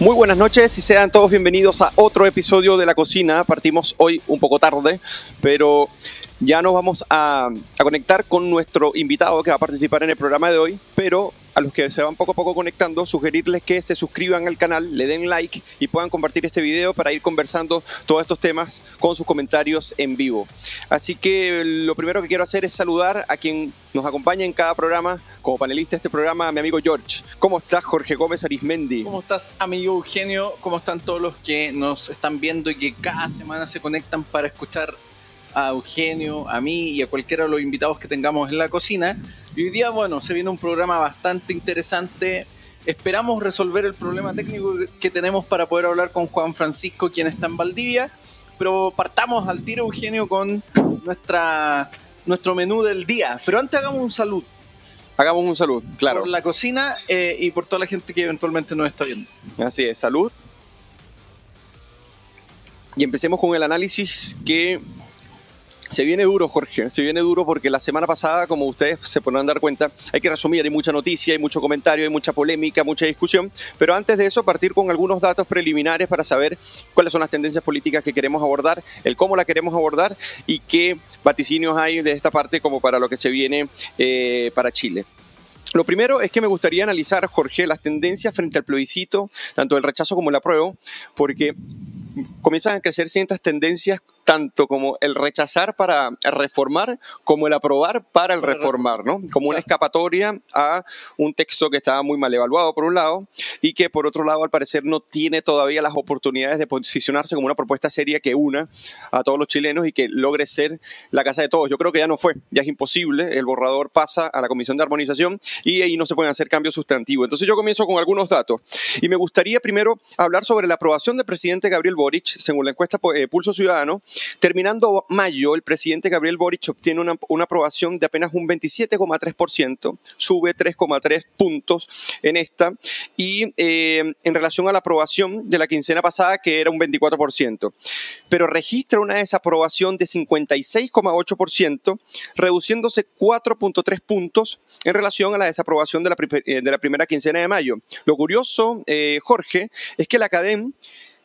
Muy buenas noches y sean todos bienvenidos a otro episodio de La Cocina. Partimos hoy un poco tarde, pero ya nos vamos a, conectar con nuestro invitado que va a participar en el programa de hoy, pero a los que se van poco a poco conectando, sugerirles que se suscriban al canal, le den like y puedan compartir este video para ir conversando todos estos temas con sus comentarios en vivo. Así que lo primero que quiero hacer es saludar a quien nos acompaña en cada programa, como panelista de este programa, mi amigo George. ¿Cómo estás, Jorge Gómez Arismendi? ¿Cómo estás, amigo Eugenio? ¿Cómo están todos los que nos están viendo y que cada semana se conectan para escuchar a Eugenio, a mí y a cualquiera de los invitados que tengamos en la cocina. Y hoy día, bueno, se viene un programa bastante interesante. Esperamos resolver el problema técnico que tenemos para poder hablar con Juan Francisco, quien está en Valdivia. Pero partamos al tiro, Eugenio, con nuestra, nuestro menú del día. Pero antes hagamos un salud. Hagamos un salud, claro. Por la cocina eh, y por toda la gente que eventualmente nos está viendo. Así es, salud. Y empecemos con el análisis que se viene duro, Jorge, se viene duro porque la semana pasada, como ustedes se podrán dar cuenta, hay que resumir, hay mucha noticia, hay mucho comentario, hay mucha polémica, mucha discusión, pero antes de eso partir con algunos datos preliminares para saber cuáles son las tendencias políticas que queremos abordar, el cómo la queremos abordar y qué vaticinios hay de esta parte como para lo que se viene eh, para Chile. Lo primero es que me gustaría analizar, Jorge, las tendencias frente al plebiscito, tanto el rechazo como el apruebo, porque comienzan a crecer ciertas tendencias tanto como el rechazar para reformar como el aprobar para el reformar, ¿no? Como una escapatoria a un texto que estaba muy mal evaluado por un lado y que por otro lado al parecer no tiene todavía las oportunidades de posicionarse como una propuesta seria que una a todos los chilenos y que logre ser la casa de todos. Yo creo que ya no fue, ya es imposible, el borrador pasa a la Comisión de Armonización y ahí no se pueden hacer cambios sustantivos. Entonces yo comienzo con algunos datos y me gustaría primero hablar sobre la aprobación del presidente Gabriel Boric, según la encuesta eh, Pulso Ciudadano, Terminando mayo, el presidente Gabriel Boric obtiene una, aprobación de apenas un 27,3%, sube 3,3 puntos en esta, y eh, en relación a la aprobación de la quincena pasada, que era un 24%, pero registra una desaprobación de 56,8%, reduciéndose 4,3 puntos en relación a la desaprobación de la, eh, de la primera quincena de mayo. Lo curioso, eh, Jorge, es que la CADEM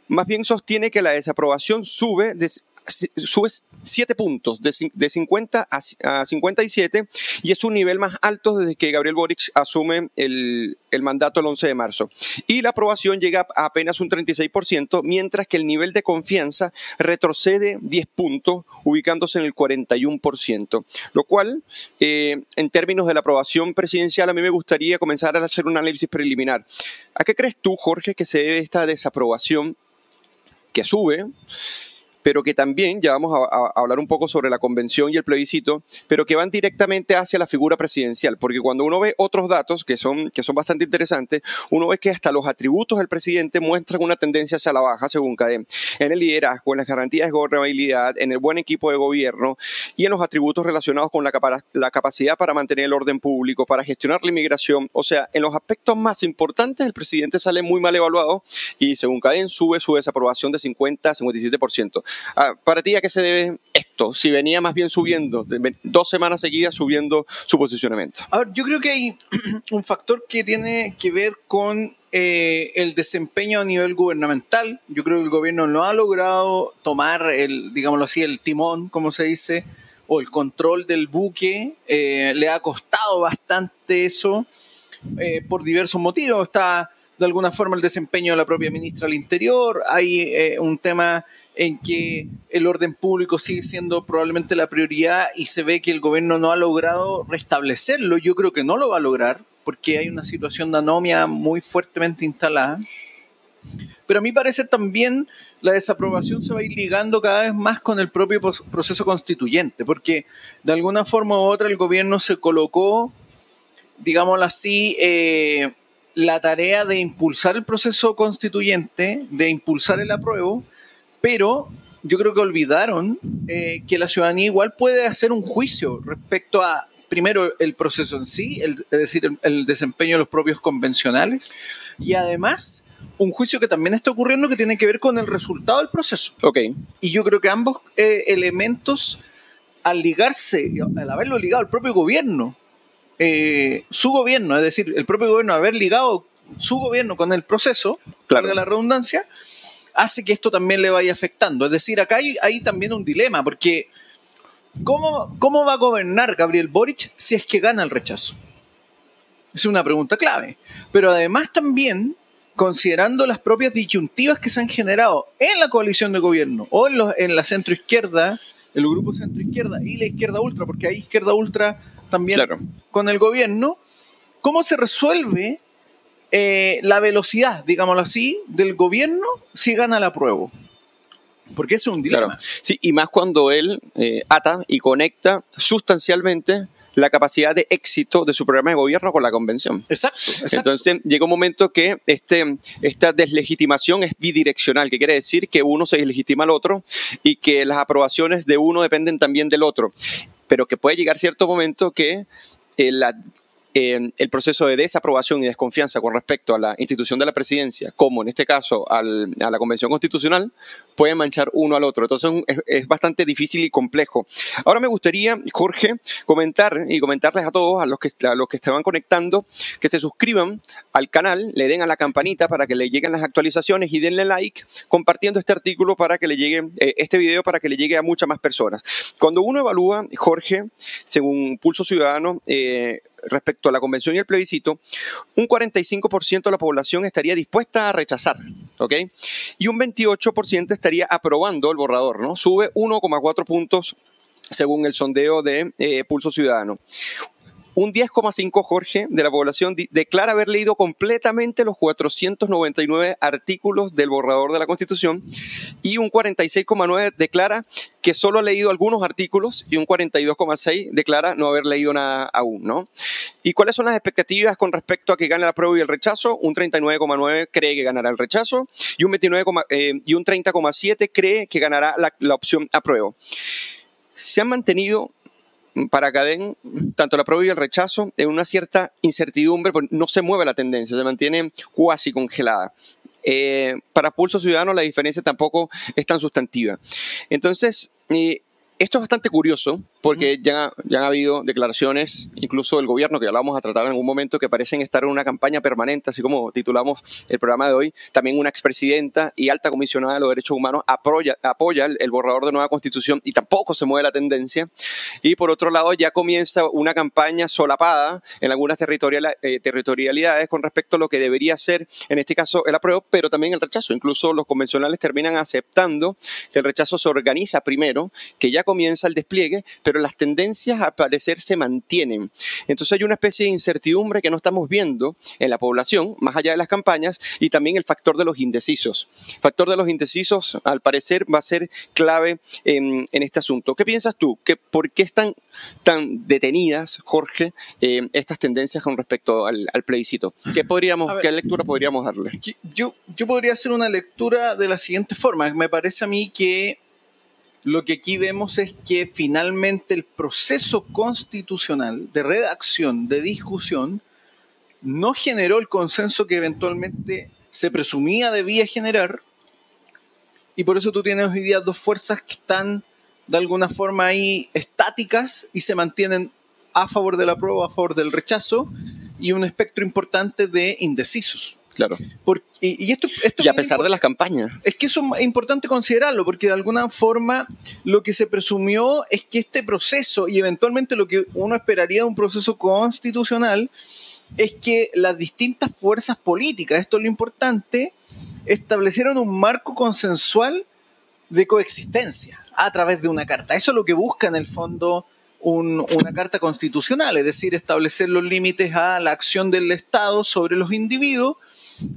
más bien sostiene que la desaprobación sube de sube 7 puntos, de, 50 a, 57, y es un nivel más alto desde que Gabriel Boric asume el, mandato el 11 de marzo. Y la aprobación llega a apenas un 36%, mientras que el nivel de confianza retrocede 10 puntos, ubicándose en el 41%. Lo cual, eh, en términos de la aprobación presidencial, a mí me gustaría comenzar a hacer un análisis preliminar. ¿A qué crees tú, Jorge, que se debe esta desaprobación que sube? Pero que también, ya vamos a, hablar un poco sobre la convención y el plebiscito, pero que van directamente hacia la figura presidencial, porque cuando uno ve otros datos que son, que son bastante interesantes, uno ve que hasta los atributos del presidente muestran una tendencia hacia la baja, según CADEM, en el liderazgo, en las garantías de gobernabilidad, en el buen equipo de gobierno y en los atributos relacionados con la, la capacidad para mantener el orden público, para gestionar la inmigración, o sea, en los aspectos más importantes el presidente sale muy mal evaluado y según CADEM sube su desaprobación de 50 a 57%. Ah, para ti, ¿a qué se debe esto? Si venía más bien subiendo, dos semanas seguidas subiendo su posicionamiento. A ver, yo creo que hay un factor que tiene que ver con eh, el desempeño a nivel gubernamental. Yo creo que el gobierno no ha logrado tomar el, digámoslo así, el timón, como se dice, o el control del buque. Eh, le ha costado bastante eso eh, por diversos motivos. Está de alguna forma el desempeño de la propia ministra del Interior. Hay un tema en que el orden público sigue siendo probablemente la prioridad y se ve que el gobierno no ha logrado restablecerlo. Yo creo que no lo va a lograr porque hay una situación de anomia muy fuertemente instalada. Pero a mí parece también la desaprobación se va a ir ligando cada vez más con el propio proceso constituyente, porque de alguna forma u otra el gobierno se colocó, digámoslo así, eh, la tarea de impulsar el proceso constituyente, de impulsar el apruebo, pero yo creo que olvidaron eh, que la ciudadanía igual puede hacer un juicio respecto a, primero, el proceso en sí, es decir, el, desempeño de los propios convencionales, y además un juicio que también está ocurriendo que tiene que ver con el resultado del proceso. Ok. Y yo creo que ambos eh, elementos, al ligarse, al haberlo ligado al propio gobierno, eh, su gobierno, es decir, el propio gobierno haber ligado su gobierno con el proceso, Claro. de la redundancia, hace que esto también le vaya afectando. Es decir, acá hay, hay también un dilema, porque ¿cómo, ¿cómo va a gobernar Gabriel Boric si es que gana el rechazo? Esa es una pregunta clave. Pero además también, considerando las propias disyuntivas que se han generado en la coalición de gobierno o en, los- en la centroizquierda, el grupo centroizquierda y la izquierda ultra, porque hay izquierda ultra también Claro. con el gobierno, ¿cómo se resuelve eh, la velocidad, digámoslo así, del gobierno si gana la prueba? Porque es un dilema. Claro. Sí, y más cuando él eh, ata y conecta sustancialmente la capacidad de éxito de su programa de gobierno con la convención. Exacto, exacto. Entonces llega un momento que este, esta deslegitimación es bidireccional, que quiere decir que uno se deslegitima al otro y que las aprobaciones de uno dependen también del otro, pero que puede llegar cierto momento que eh, la- eh, el proceso de desaprobación y desconfianza con respecto a la institución de la presidencia, como en este caso al- a la Convención Constitucional, puede manchar uno al otro. Entonces es, es bastante difícil y complejo. Ahora me gustaría, Jorge, comentar y comentarles a todos, a los que, a los que estaban conectando, que se suscriban al canal, le den a la campanita para que le lleguen las actualizaciones y denle like compartiendo este artículo para que le llegue, eh, este video para que le llegue a muchas más personas. Cuando uno evalúa, Jorge, según Pulso Ciudadano, eh, respecto a la convención y el plebiscito, un 45% de la población estaría dispuesta a rechazar, ¿ok? Y un 28% estaría aprobando el borrador, ¿no? Sube 1,4 puntos según el sondeo de eh, Pulso Ciudadano. Un 10,5 Jorge de la población declara haber leído completamente los 499 artículos del borrador de la Constitución y un 46,9 declara que solo ha leído algunos artículos y un 42,6 declara no haber leído nada aún, ¿no? ¿Y cuáles son las expectativas con respecto a que gane la prueba y el rechazo? Un 39,9 cree que ganará el rechazo y un 29, eh, y un 30,7 cree que ganará la, la opción apruebo. Se han mantenido para Cadén, tanto la prueba y el rechazo, en una cierta incertidumbre, porque no se mueve la tendencia, se mantiene cuasi congelada. Eh, para Pulso Ciudadano la diferencia tampoco es tan sustantiva. Entonces, eh, esto es bastante curioso porque ya, ya han habido declaraciones, incluso del gobierno, que ya lo vamos a tratar en algún momento, que parecen estar en una campaña permanente, así como titulamos el programa de hoy. También una expresidenta y alta comisionada de los derechos humanos apoya, apoya el, el borrador de nueva constitución y tampoco se mueve la tendencia. Y por otro lado, ya comienza una campaña solapada en algunas territorial, eh, territorialidades con respecto a lo que debería ser, en este caso, el apruebo, pero también el rechazo. Incluso los convencionales terminan aceptando que el rechazo se organiza primero, que ya comienza el despliegue, pero las tendencias al parecer se mantienen. Entonces hay una especie de incertidumbre que no estamos viendo en la población, más allá de las campañas, y también el factor de los indecisos. El factor de los indecisos, al parecer, va a ser clave en, en este asunto. ¿Qué piensas tú? ¿Qué, ¿Por qué están tan detenidas, Jorge, eh, estas tendencias con respecto al, al plebiscito? ¿Qué, podríamos, A ver. ¿Qué lectura podríamos darle? Yo, yo podría hacer una lectura de la siguiente forma. Me parece a mí que lo que aquí vemos es que finalmente el proceso constitucional de redacción, de discusión, no generó el consenso que eventualmente se presumía debía generar. Y por eso tú tienes hoy día dos fuerzas que están de alguna forma ahí estáticas y se mantienen a favor de la prueba, a favor del rechazo, y un espectro importante de indecisos. Claro. Por- y, esto, esto Y a pesar de las campañas. es que eso es importante considerarlo, porque de alguna forma lo que se presumió es que este proceso, y eventualmente lo que uno esperaría de un proceso constitucional, es que las distintas fuerzas políticas, esto es lo importante, establecieron un marco consensual de coexistencia a través de una carta. Eso es lo que busca en el fondo un- una carta constitucional, es decir, establecer los límites a la acción del Estado sobre los individuos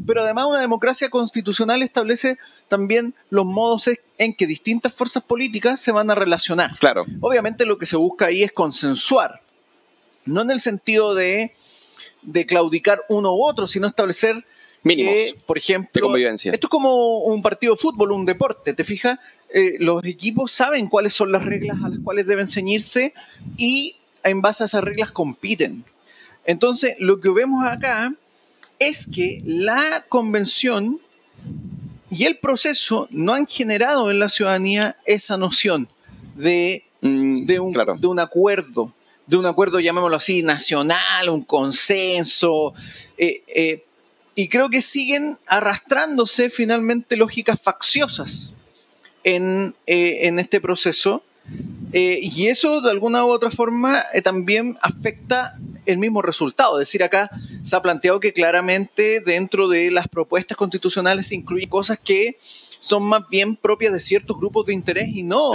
pero además una democracia constitucional establece también los modos en que distintas fuerzas políticas se van a relacionar. Claro. Obviamente lo que se busca ahí es consensuar, no en el sentido de, de claudicar uno u otro, sino establecer Mínimos que, por ejemplo, de convivencia. esto es como un partido de fútbol, un deporte, ¿te fijas? Eh, los equipos saben cuáles son las reglas a las cuales deben ceñirse y en base a esas reglas compiten. Entonces, lo que vemos acá es que la convención y el proceso no han generado en la ciudadanía esa noción de, Mm, de, un, claro. de un acuerdo, de un acuerdo, llamémoslo así, nacional, un consenso. eh, eh, y creo que siguen arrastrándose finalmente lógicas facciosas en, eh, en este proceso. Y eso de alguna u otra forma también afecta el mismo resultado. Es decir, acá se ha planteado que claramente dentro de las propuestas constitucionales se incluyen cosas que son más bien propias de ciertos grupos de interés y no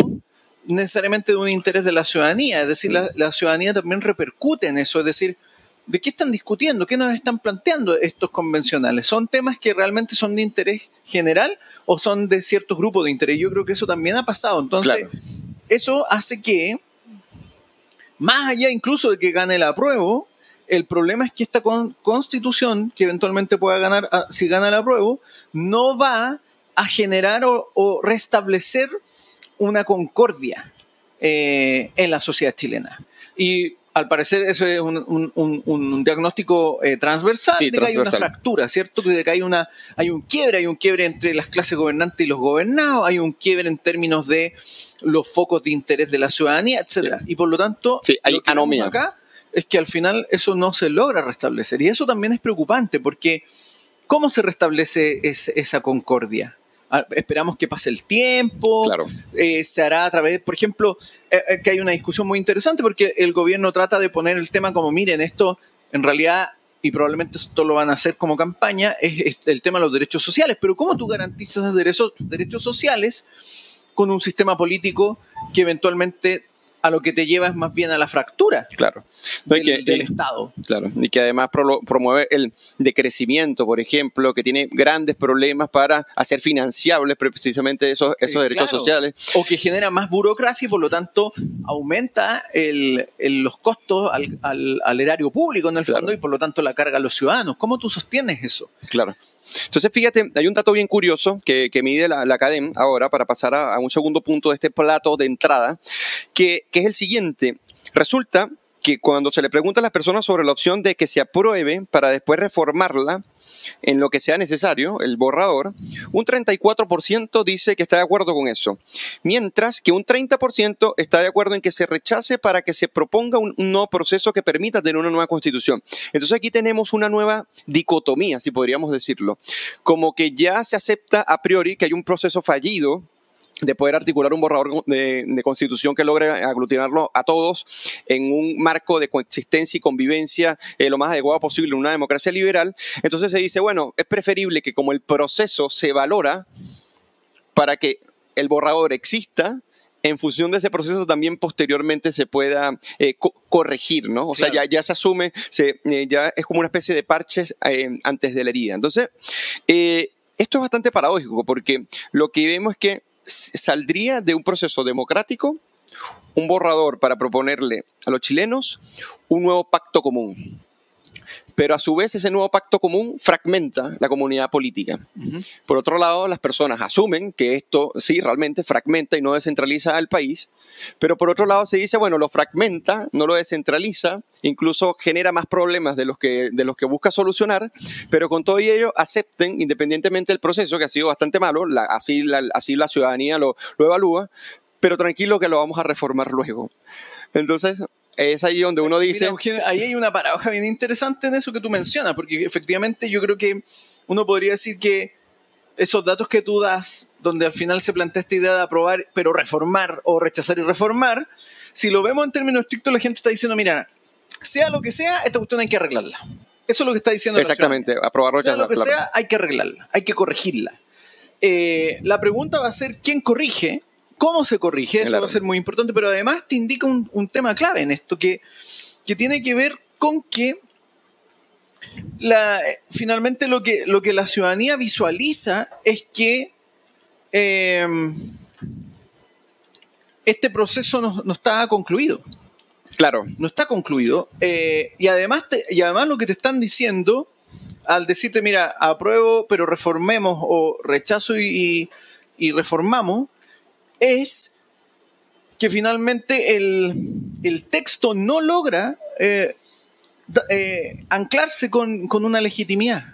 necesariamente de un interés de la ciudadanía. Es decir, la, la ciudadanía también repercute en eso. Es decir, ¿de qué están discutiendo? ¿Qué nos están planteando estos convencionales? ¿Son temas que realmente son de interés general o son de ciertos grupos de interés? Yo creo que eso también ha pasado. Entonces, eso hace que, más allá incluso de que gane el apruebo, el problema es que esta constitución, que eventualmente pueda ganar, ah, si gana el apruebo, no va a generar o, restablecer una concordia eh, en la sociedad chilena. Y al parecer eso es un, diagnóstico eh, transversal de que hay una fractura, ¿cierto? De que hay, una, hay un quiebre, hay un quiebre entre las clases gobernantes y los gobernados, hay un quiebre en términos de los focos de interés de la ciudadanía, etcétera. Y por lo tanto, sí, hay acá es que al final eso no se logra restablecer. Y eso también es preocupante, porque ¿cómo se restablece esa concordia? Ah, esperamos que pase el tiempo, claro. Eh, se hará a través, por ejemplo, eh, eh, que hay una discusión muy interesante porque el gobierno trata de poner el tema como, miren, esto en realidad, y probablemente esto lo van a hacer como campaña, es, el tema de los derechos sociales, pero ¿cómo tú garantizas esos derechos, derechos sociales con un sistema político que eventualmente a lo que te lleva es más bien a la fractura claro. del, Estado. Claro, y que además promueve el decrecimiento, por ejemplo, que tiene grandes problemas para hacer financiables precisamente esos, esos derechos sociales. O que genera más burocracia y por lo tanto aumenta los costos al, erario público en el fondo y por lo tanto la carga a los ciudadanos. ¿Cómo tú sostienes eso? Claro. Entonces, fíjate, hay un dato bien curioso que, mide la, la ahora para pasar a, un segundo punto de este plato de entrada, que, que es el siguiente. Resulta que cuando se le pregunta a las personas sobre la opción de que se apruebe para después reformarla, en lo que sea necesario, el borrador, un 34% dice que está de acuerdo con eso, mientras que un 30% está de acuerdo en que se rechace para que se proponga un, nuevo proceso que permita tener una nueva constitución. Entonces aquí tenemos una nueva dicotomía, si podríamos decirlo, como que ya se acepta a priori que hay un proceso fallido de poder articular un borrador de, constitución que logre aglutinarlo a todos en un marco de coexistencia y convivencia eh, lo más adecuado posible en una democracia liberal. Entonces se dice, bueno, es preferible que como el proceso se valora para que el borrador exista, en función de ese proceso también posteriormente se pueda eh, corregir, ¿no? O sea, ya, ya se asume, se, eh, ya es como una especie de parches antes de la herida. Entonces, esto es bastante paradójico porque lo que vemos es que saldría de un proceso democrático un borrador para proponerle a los chilenos un nuevo pacto común. Pero a su vez ese nuevo pacto común fragmenta la comunidad política. Por otro lado, las personas asumen que esto sí realmente fragmenta y no descentraliza al país, pero por otro lado se dice, bueno, lo fragmenta, no lo descentraliza, incluso genera más problemas de los que, de los que busca solucionar, pero con todo ello acepten, independientemente del proceso, que ha sido bastante malo, así, la, así la ciudadanía lo, lo evalúa, pero tranquilo que lo vamos a reformar luego. Entonces, es ahí donde uno dice... ahí hay una paradoja bien interesante en eso que tú mencionas, porque efectivamente yo creo que uno podría decir que esos datos que tú das, donde al final se plantea esta idea de aprobar, pero reformar o rechazar y reformar, si lo vemos en términos estrictos, la gente está diciendo, mira, sea lo que sea, esta cuestión hay que arreglarla. Eso es lo que está diciendo. Exactamente, aprobar o Sea lo que sea, hay que arreglarla, hay que corregirla. Eh, la pregunta va a ser, ¿quién corrige? ¿Cómo se corrige? Eso va a ser muy importante, pero además te indica un, tema clave en esto, que, que, tiene que ver con que la, finalmente lo que, lo que la ciudadanía visualiza es que em, este proceso no, está concluido. Claro. No está concluido. Eh, y, además y además lo que te están diciendo al decirte, mira, apruebo, pero reformemos o rechazo y, y reformamos, es que finalmente el, texto no logra eh, eh, anclarse con, una legitimidad.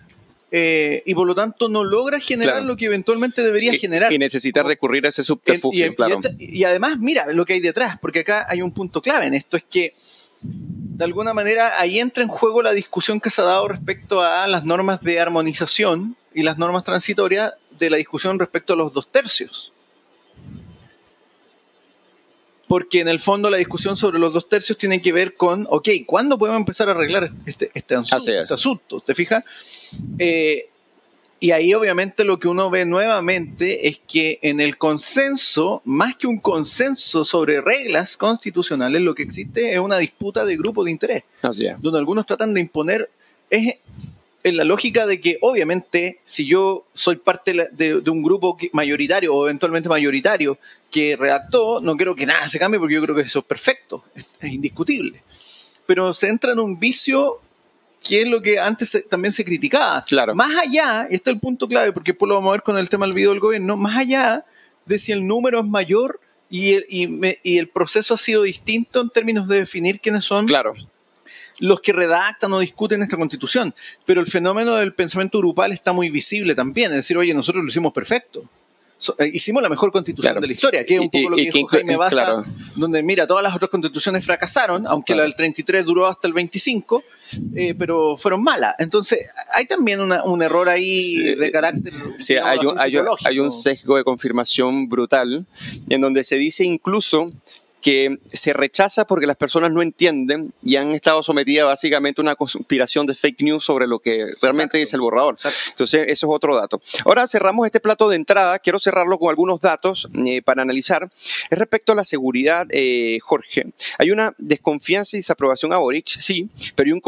Eh, y por lo tanto no logra generar lo que eventualmente debería generar. Y necesita recurrir a ese subterfugio, y, y, además, mira lo que hay detrás, porque acá hay un punto clave en esto, es que de alguna manera ahí entra en juego la discusión que se ha dado respecto a las normas de armonización y las normas transitorias de la discusión respecto a los dos tercios. Porque en el fondo la discusión sobre los dos tercios tiene que ver con, ok, ¿cuándo podemos empezar a arreglar este, este, asunto, este asunto? ¿Te fijas? Eh, y ahí obviamente lo que uno ve nuevamente es que en el consenso, más que un consenso sobre reglas constitucionales, lo que existe es una disputa de grupos de interés. Así es. Donde algunos tratan de imponer, es en la lógica de que obviamente si yo soy parte de, un grupo mayoritario o eventualmente mayoritario que redactó, no quiero que nada se cambie porque yo creo que eso es perfecto, es, es indiscutible. Pero se entra en un vicio que es lo que antes también se criticaba. Claro. Más allá, y este es el punto clave, porque después lo vamos a ver con el tema del video del gobierno, más allá de si el número es mayor y el, y, el proceso ha sido distinto en términos de definir quiénes son claro. Los que redactan o discuten esta constitución. Pero el fenómeno del pensamiento grupal está muy visible también, es decir, oye, nosotros lo hicimos perfecto. Eh, hicimos la mejor constitución de la historia, que es un poco lo que dijo Jaime Baza, donde mira, todas las otras constituciones fracasaron, aunque la del 33 duró hasta el 25, eh, pero fueron malas. Entonces, hay también un error ahí de carácter. Sí, hay, un, hay un sesgo de confirmación brutal, en donde se dice incluso que se rechaza porque las personas no entienden y han estado sometidas básicamente a una conspiración de fake news sobre lo que realmente dice el borrador. Entonces, eso es otro dato. Ahora cerramos este plato de entrada. Quiero cerrarlo con algunos datos eh, para analizar. Es respecto a la seguridad, eh, Jorge. Hay una desconfianza y desaprobación a Boric, sí, pero hay un,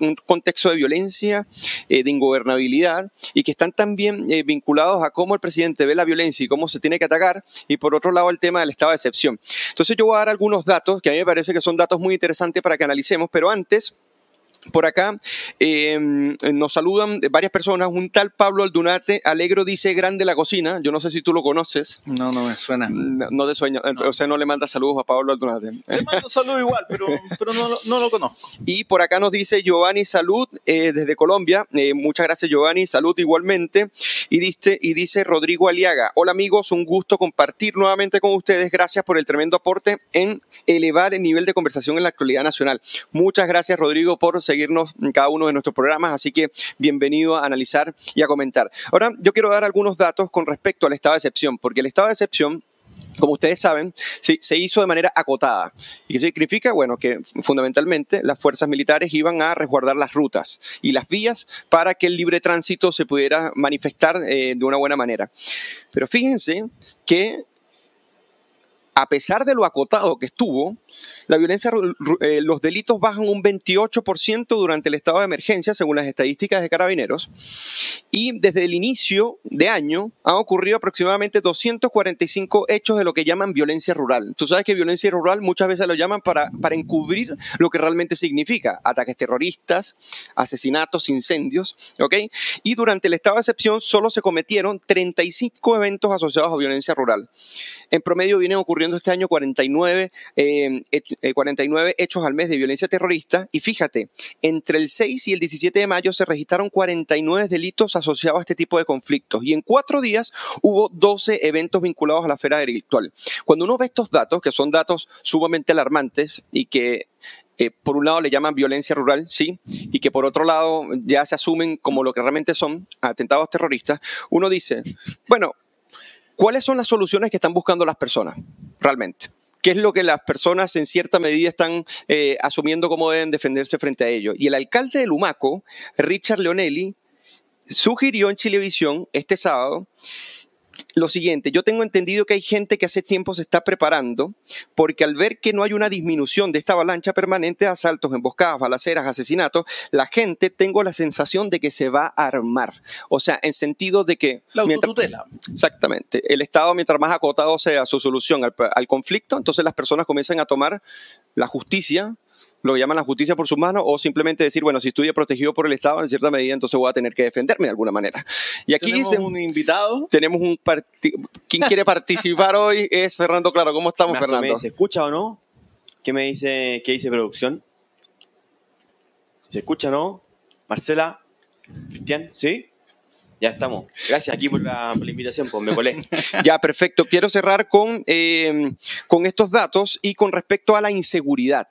un contexto de violencia, eh, de ingobernabilidad y que están también vinculados a cómo el presidente ve la violencia y cómo se tiene que atacar y por otro lado el tema del estado de excepción. Entonces yo a dar algunos datos que a mí me parece que son datos muy interesantes para que analicemos, pero antes por acá eh, nos saludan varias personas. Un tal Pablo Aldunate Alegro dice grande la cocina. Yo no sé si tú lo conoces. No, no me suena. No, te sueño. O sea, no le manda saludos a Pablo Aldunate. Le mando saludos igual, pero, no, lo conozco. Y por acá nos dice Giovanni Salud eh, desde Colombia. Eh, muchas gracias, Giovanni. Salud igualmente. Y dice, y dice Rodrigo Aliaga. Hola amigos, un gusto compartir nuevamente con ustedes. Gracias por el tremendo aporte en elevar el nivel de conversación en la actualidad nacional. Muchas gracias, Rodrigo, por seguirnos en cada uno de nuestros programas, así que bienvenido a analizar y a comentar. Ahora, yo quiero dar algunos datos con respecto al estado de excepción, porque el estado de excepción como ustedes saben, se hizo de manera acotada. ¿Y qué significa? Bueno, que fundamentalmente las fuerzas militares iban a resguardar las rutas y las vías para que el libre tránsito se pudiera manifestar eh, de una buena manera. Pero fíjense que a pesar de lo acotado que estuvo, la violencia, eh, los delitos bajan un 28% durante el estado de emergencia, según las estadísticas de carabineros, y desde el inicio de año han ocurrido aproximadamente 245 hechos de lo que llaman violencia rural. Tú sabes que violencia rural muchas veces lo llaman para, para encubrir lo que realmente significa, ataques terroristas, asesinatos, incendios, ¿ok? Y durante el estado de excepción solo se cometieron 35 eventos asociados a violencia rural. En promedio vienen ocurriendo este año 49, 49 eh, hechos al mes de violencia terrorista y fíjate, entre el 6 y el 17 de mayo se registraron 49 delitos a este tipo de conflictos y en cuatro días hubo 12 eventos vinculados a la esfera delictual. Cuando uno ve estos datos, que son datos sumamente alarmantes y que eh, por un lado le llaman violencia rural, sí, y que por otro lado ya se asumen como lo que realmente son atentados terroristas, uno dice, bueno, ¿Cuáles son las soluciones que están buscando las personas realmente? ¿Qué es lo que las personas en cierta medida están eh, asumiendo cómo deben defenderse frente a ello? Y el alcalde de Lumaco, Richard Leonelli, sugirió en Chilevisión este sábado lo siguiente, yo tengo entendido que hay gente que hace tiempo se está preparando porque al ver que no hay una disminución de esta avalancha permanente de asaltos, emboscadas, balaceras, asesinatos, la gente tengo la sensación de que se va a armar. O sea, en sentido de que... La autotutela. exactamente. El Estado, mientras más acotado sea su solución al, al conflicto, entonces las personas comienzan a tomar la justicia lo llaman la justicia por sus manos o simplemente decir, bueno, si estoy protegido por el Estado, en cierta medida, entonces voy a tener que defenderme de alguna manera. Y aquí tenemos un invitado. Tenemos un ¿Quién quiere participar hoy? Es Fernando Claro. ¿Cómo estamos, Fernando? ¿Se escucha o no? ¿Qué me dice, qué dice producción? ¿Se escucha o no? Marcela, Cristian, ¿sí? Ya estamos. Gracias aquí por la, invitación, pues me colé. ya, perfecto. Quiero cerrar con, eh, con estos datos y con respecto a la inseguridad.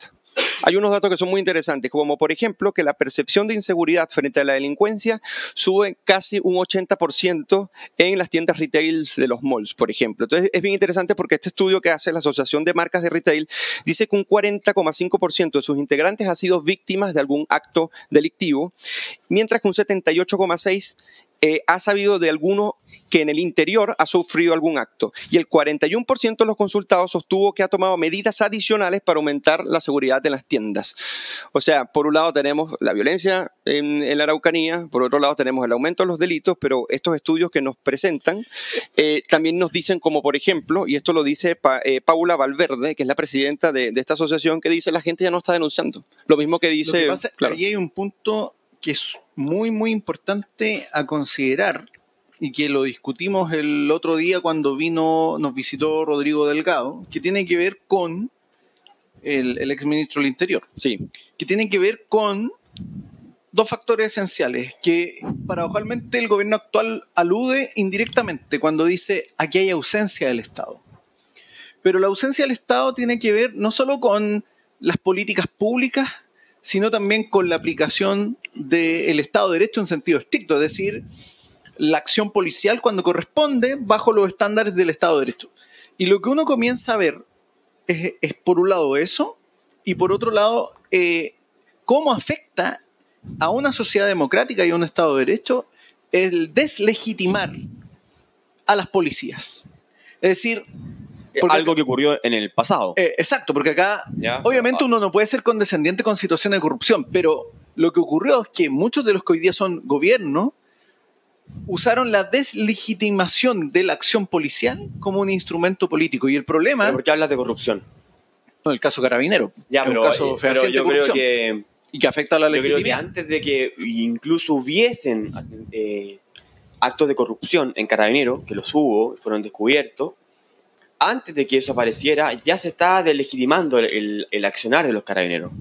Hay unos datos que son muy interesantes, como por ejemplo que la percepción de inseguridad frente a la delincuencia sube casi un 80% en las tiendas retail de los malls, por ejemplo. Entonces es bien interesante porque este estudio que hace la Asociación de Marcas de Retail dice que un 40,5% de sus integrantes ha sido víctimas de algún acto delictivo, mientras que un 78,6% eh, ha sabido de alguno que en el interior ha sufrido algún acto. Y el 41% de los consultados sostuvo que ha tomado medidas adicionales para aumentar la seguridad de las tiendas. O sea, por un lado tenemos la violencia en, la Araucanía, por otro lado tenemos el aumento de los delitos, pero estos estudios que nos presentan eh, también nos dicen como, por ejemplo, y esto lo dice eh, Paula Valverde, que es la presidenta de, esta asociación, que dice la gente ya no está denunciando. Lo mismo que dice... Ahí hay un punto que es muy, muy importante a considerar y que lo discutimos el otro día cuando vino, nos visitó Rodrigo Delgado, que tiene que ver con el, el exministro del Interior. Sí. Que tiene que ver con dos factores esenciales que paradojalmente el gobierno actual alude indirectamente cuando dice aquí hay ausencia del Estado. Pero la ausencia del Estado tiene que ver no solo con las políticas públicas sino también con la aplicación del Estado de Derecho en sentido estricto, es decir, la acción policial cuando corresponde bajo los estándares del Estado de Derecho. Y lo que uno comienza a ver es, por un lado eso, y por otro lado, eh, cómo afecta a una sociedad democrática y a un Estado de Derecho el deslegitimar a las policías. Es decir, algo que ocurrió en el pasado. Eh, exacto, porque acá obviamente uno no puede ser condescendiente con situaciones de corrupción, pero lo que ocurrió es que muchos de los que hoy día son gobierno usaron la deslegitimación de la acción policial como un instrumento político. Y el problema... ¿Por qué hablas de corrupción? No, el caso carabinero. Ya, pero, caso eh, yo creo que... Y que afecta a la legitimidad. Yo creo que antes de que incluso hubiesen eh, actos de corrupción en carabinero, que los hubo, fueron descubiertos, antes de que eso apareciera, ya se está delegitimando el, el, accionar de los carabineros.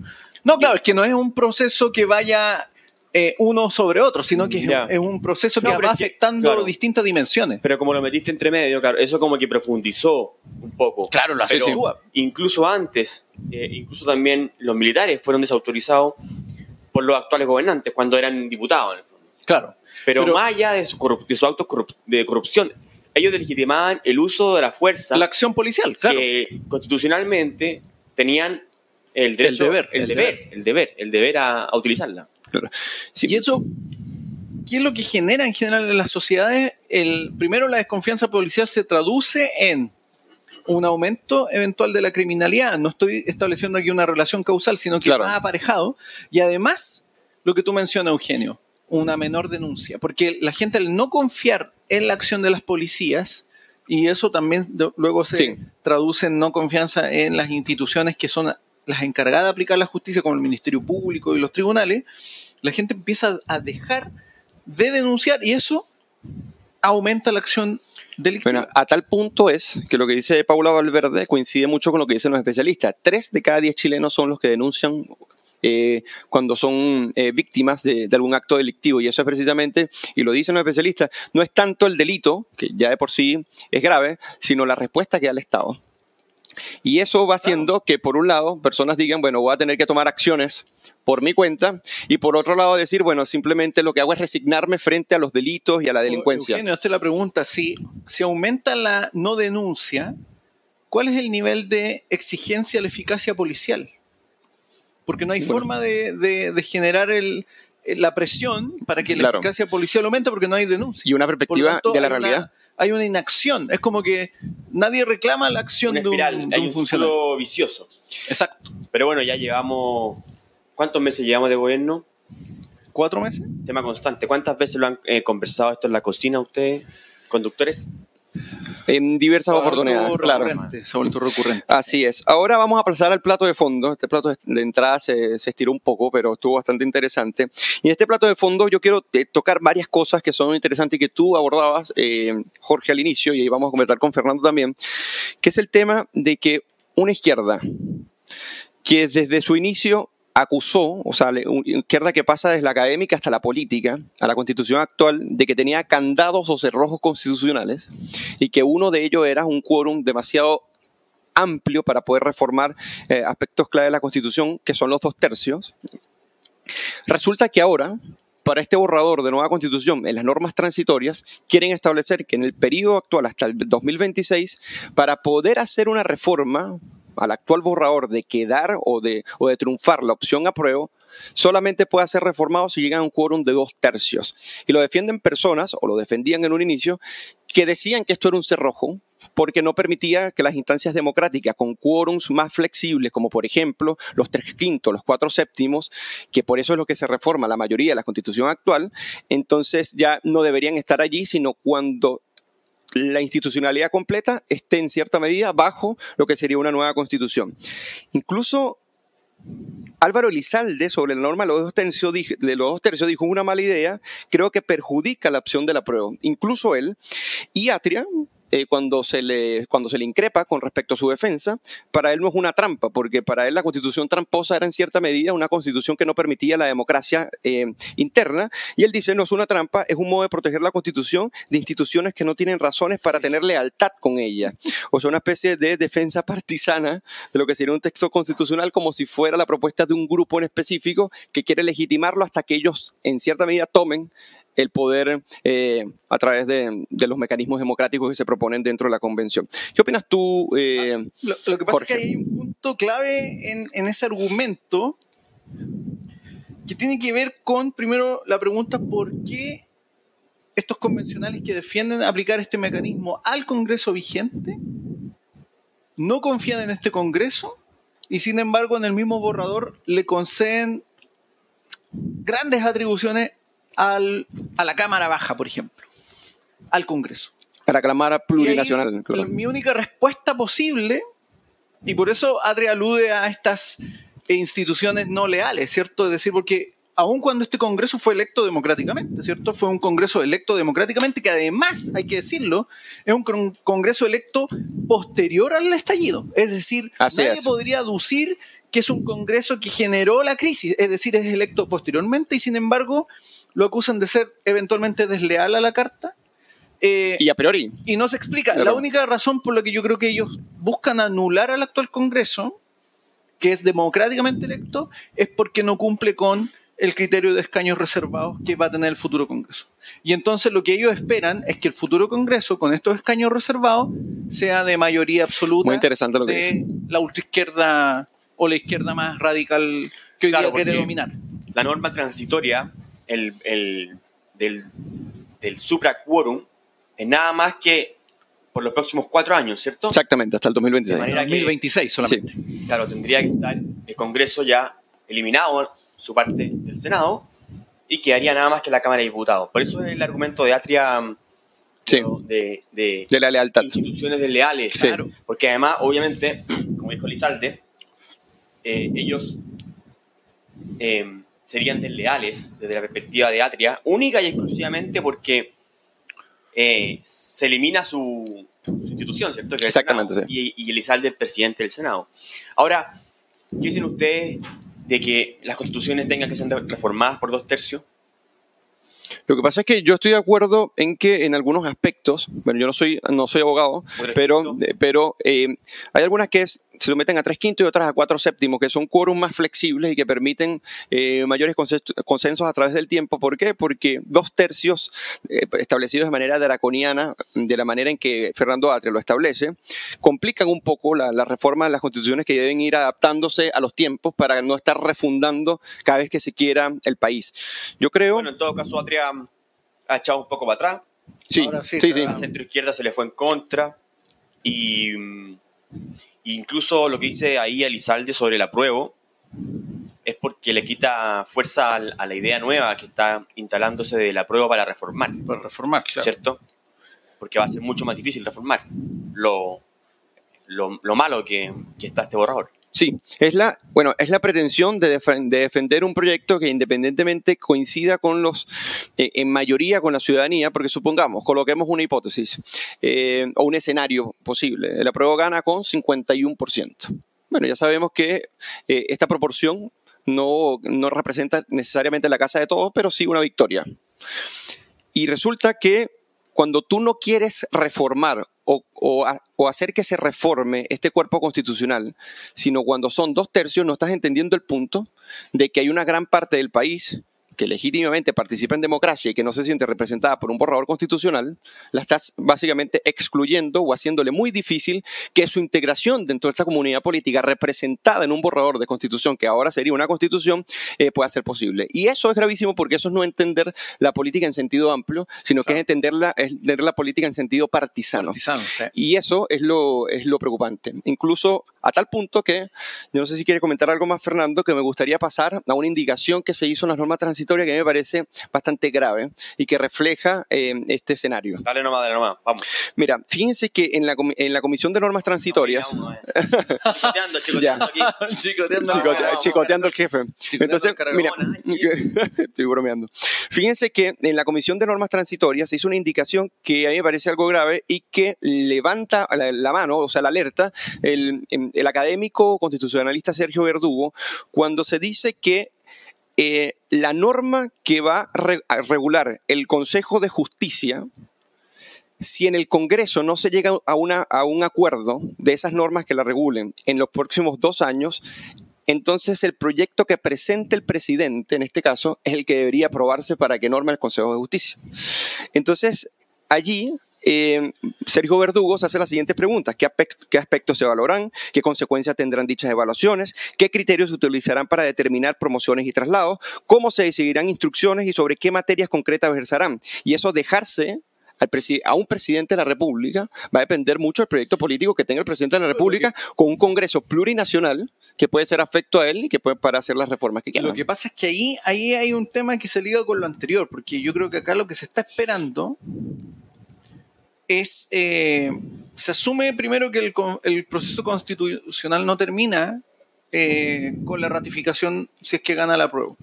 No, claro, es que no es un proceso que vaya eh, uno sobre otro, sino que es, un proceso que va afectando distintas dimensiones. Pero como lo metiste entre medio, claro, eso como que profundizó un poco. Claro, lo hace Incluso antes, eh, incluso también los militares fueron desautorizados por los actuales gobernantes cuando eran diputados, en el fondo. Claro. Pero, más allá de, su de sus actos de corrupción, ellos legitimaban el uso de la fuerza. La acción policial, claro. Que constitucionalmente tenían el derecho, el deber, el, deber, el deber, el deber a, utilizarla. Y eso, ¿qué es lo que genera en general en las sociedades? El, primero, la desconfianza policial se traduce en un aumento eventual de la criminalidad. No estoy estableciendo aquí una relación causal, sino que va aparejado. Y además, lo que tú mencionas, Eugenio, una menor denuncia. Porque la gente al no confiar en la acción de las policías, y eso también luego se traduce en no confianza en las instituciones que son las encargadas de aplicar la justicia, como el Ministerio Público y los tribunales, la gente empieza a dejar de denunciar y eso aumenta la acción delictiva. Bueno, a tal punto es que lo que dice Paula Valverde coincide mucho con lo que dicen los especialistas. Tres de cada diez chilenos son los que denuncian eh, cuando son eh, víctimas de, algún acto delictivo. Y eso es precisamente, y lo dicen los especialistas, no es tanto el delito, que ya de por sí es grave, sino la respuesta que da el Estado. Y eso va haciendo que, por un lado, personas digan, bueno, voy a tener que tomar acciones por mi cuenta, y por otro lado, decir, bueno, simplemente lo que hago es resignarme frente a los delitos y a la delincuencia. Eugenio, usted la pregunta, si, si aumenta la no denuncia, ¿cuál es el nivel de exigencia a la eficacia policial? porque no hay forma de, generar el, la presión para que la eficacia policial aumente porque no hay denuncia. Y una perspectiva de la realidad. Hay una inacción. Es como que nadie reclama la acción de un, hay un, funcionario vicioso. Exacto. Pero bueno, ya llevamos. ¿Cuántos meses llevamos de gobierno? ¿Cuatro meses? Tema constante. ¿Cuántas veces lo han eh, conversado esto en la cocina ustedes, conductores? En diversas oportunidades, claro. Se ha vuelto recurrente. Así es. Ahora vamos a pasar al plato de fondo. Este plato de entrada se, se estiró un poco, pero estuvo bastante interesante. Y en este plato de fondo yo quiero eh, tocar varias cosas que son interesantes y que tú abordabas, eh, Jorge, al inicio, y ahí vamos a comentar con Fernando también, que es el tema de que una izquierda que desde su inicio acusó, o sea, izquierda que pasa desde la académica hasta la política, a la constitución actual, de que tenía candados o cerrojos constitucionales y que uno de ellos era un quórum demasiado amplio para poder reformar eh, aspectos clave de la Constitución, que son los dos tercios. Resulta que ahora, para este borrador de nueva Constitución, en las normas transitorias, quieren establecer que en el periodo actual hasta el 2026, para poder hacer una reforma al actual borrador de quedar o de, o de triunfar la opción apruebo, solamente puede ser reformado si llega a un quórum de dos tercios. Y lo defienden personas, o lo defendían en un inicio, que decían que esto era un cerrojo, porque no permitía que las instancias democráticas con quórums más flexibles, como por ejemplo los tres quintos, los cuatro séptimos, que por eso es lo que se reforma la mayoría de la constitución actual, entonces ya no deberían estar allí, sino cuando la institucionalidad completa esté en cierta medida bajo lo que sería una nueva constitución. Incluso Álvaro Elizalde sobre la norma de los dos tercios, dijo una mala idea, creo que perjudica la opción de la prueba. Incluso él y Atria, eh, cuando, se le, cuando se le increpa con respecto a su defensa, para él no es una trampa, porque para él la constitución tramposa era en cierta medida una constitución que no permitía la democracia eh, interna, y él dice no es una trampa, es un modo de proteger la constitución de instituciones que no tienen razones para tener lealtad con ella. O sea, una especie de defensa partisana de lo que sería un texto constitucional como si fuera la propuesta de un grupo en específico que quiere legitimarlo hasta que ellos en cierta medida tomen el poder eh, a través de, los mecanismos democráticos que se proponen dentro de la convención. ¿Qué opinas tú? Eh, ah, lo, que pasa es que hay un punto clave en, en, ese argumento que tiene que ver con, primero, la pregunta por qué estos convencionales que defienden aplicar este mecanismo al Congreso vigente no confían en este Congreso y sin embargo en el mismo borrador le conceden grandes atribuciones al, a la Cámara Baja, por ejemplo, al Congreso. A la Cámara Plurinacional. Mi única respuesta posible, y por eso Adri alude a estas instituciones no leales, ¿cierto? Es decir, porque aun cuando este Congreso fue electo democráticamente, ¿cierto? Fue un Congreso electo democráticamente que además, hay que decirlo, es un Congreso electo posterior al estallido. Es decir, nadie podría aducir que es un Congreso que generó la crisis, es decir, es electo posteriormente y sin embargo lo acusan de ser eventualmente desleal a la carta. Eh, y a priori. Y no se explica. La única razón por la que yo creo que ellos buscan anular al actual Congreso, que es democráticamente electo, es porque no cumple con el criterio de escaños reservados que va a tener el futuro Congreso. Y entonces lo que ellos esperan es que el futuro Congreso, con estos escaños reservados, sea de mayoría absoluta Muy interesante lo que de la ultraizquierda o la izquierda más radical que hoy día quiere dominar. La norma transitoria el, el, del, del supraquórum es nada más que por los próximos cuatro años, ¿cierto? Exactamente, hasta el 2026. 2026 solamente. claro, tendría que estar el Congreso ya eliminado, su parte del Senado, y quedaría nada más que la Cámara de Diputados. Por eso es el argumento de Atria de, de, de, la lealtad. Instituciones leales, claro. Porque además, obviamente, como dijo Lizalde, eh, ellos eh, serían desleales desde la perspectiva de Atria, única y exclusivamente porque eh, se elimina su, institución, ¿cierto? Exactamente. y, y Elizalde es presidente del Senado. Ahora, ¿qué dicen ustedes de que las constituciones tengan que ser reformadas por dos tercios? Lo que pasa es que yo estoy de acuerdo en que en algunos aspectos, bueno, yo no soy, no soy abogado, pero, pero eh, hay algunas que es se someten a tres quintos y otras a cuatro séptimos, que son quórum más flexibles y que permiten eh, mayores consensos a través del tiempo. ¿Por qué? Porque dos tercios eh, establecidos de manera draconiana, de la manera en que Fernando Atria lo establece, complican un poco la, reforma de las constituciones que deben ir adaptándose a los tiempos para no estar refundando cada vez que se quiera el país. Yo creo... Bueno, en todo caso, Atria ha echado un poco para atrás. Sí, sí, sí. La centro izquierda se le fue en contra y Incluso lo que dice ahí Elizalde sobre el apruebo es porque le quita fuerza a la idea nueva que está instalándose del apruebo para reformar. Para reformar, claro. ¿Cierto? Porque va a ser mucho más difícil reformar lo, lo, malo que, que está este borrador. Sí, es la, bueno, es la pretensión de, defender un proyecto que independientemente coincida con los, eh, en mayoría con la ciudadanía, porque supongamos, coloquemos una hipótesis eh, o un escenario posible. El apruebo gana con 51%. Bueno, ya sabemos que eh, esta proporción no, no representa necesariamente la casa de todos, pero sí una victoria. Y resulta que cuando tú no quieres reformar o, o, hacer que se reforme este cuerpo constitucional, sino cuando son dos tercios, no estás entendiendo el punto de que hay una gran parte del país que legítimamente participa en democracia y que no se siente representada por un borrador constitucional, la estás básicamente excluyendo o haciéndole muy difícil que su integración dentro de esta comunidad política representada en un borrador de constitución, que ahora sería una constitución, eh, pueda ser posible. Y eso es gravísimo porque eso es no entender la política en sentido amplio, sino que es entender la, es entender la política en sentido partisano. Partisano, sí. Y eso es lo, es lo preocupante. Incluso a tal punto que, yo no sé si quiere comentar algo más, Fernando, que me gustaría pasar a una indicación que se hizo en las normas transitorias que a mí me parece bastante grave y que refleja eh, este escenario. Dale nomás, dale nomás, vamos. Mira, fíjense que en la, en la Comisión de Normas Transitorias... No, eh. chicoteando, chicoteando aquí. Chicoteando. Vamos, chicoteando al jefe. Entonces, mira, estoy bromeando. Fíjense que en la Comisión de Normas Transitorias se hizo una indicación que a mí me parece algo grave y que levanta la, la mano, o sea, la alerta, el, el académico constitucionalista Sergio Verdugo, cuando se dice que eh, la norma que va a, re- a regular el Consejo de Justicia, si en el Congreso no se llega a, a un acuerdo de esas normas que la regulen en los próximos dos años, entonces el proyecto que presente el presidente, en este caso, es el que debería aprobarse para que norme el Consejo de Justicia. Entonces, allí eh, Sergio Verdugo se hace las siguientes preguntas. ¿Qué, aspect- ¿Qué aspectos se evaluarán? ¿Qué consecuencias tendrán dichas evaluaciones? ¿Qué criterios se utilizarán para determinar promociones y traslados? ¿Cómo se decidirán instrucciones y sobre qué materias concretas versarán? Y eso dejarse a un presidente de la República va a depender mucho del proyecto político que tenga el presidente de la República con un Congreso plurinacional que puede ser afecto a él y que puede para hacer las reformas que quiera. Lo que pasa es que ahí, ahí hay un tema que se liga con lo anterior, porque yo creo que acá lo que se está esperando es, eh, se asume primero que el, proceso constitucional no termina eh, con la ratificación si es que gana la prueba.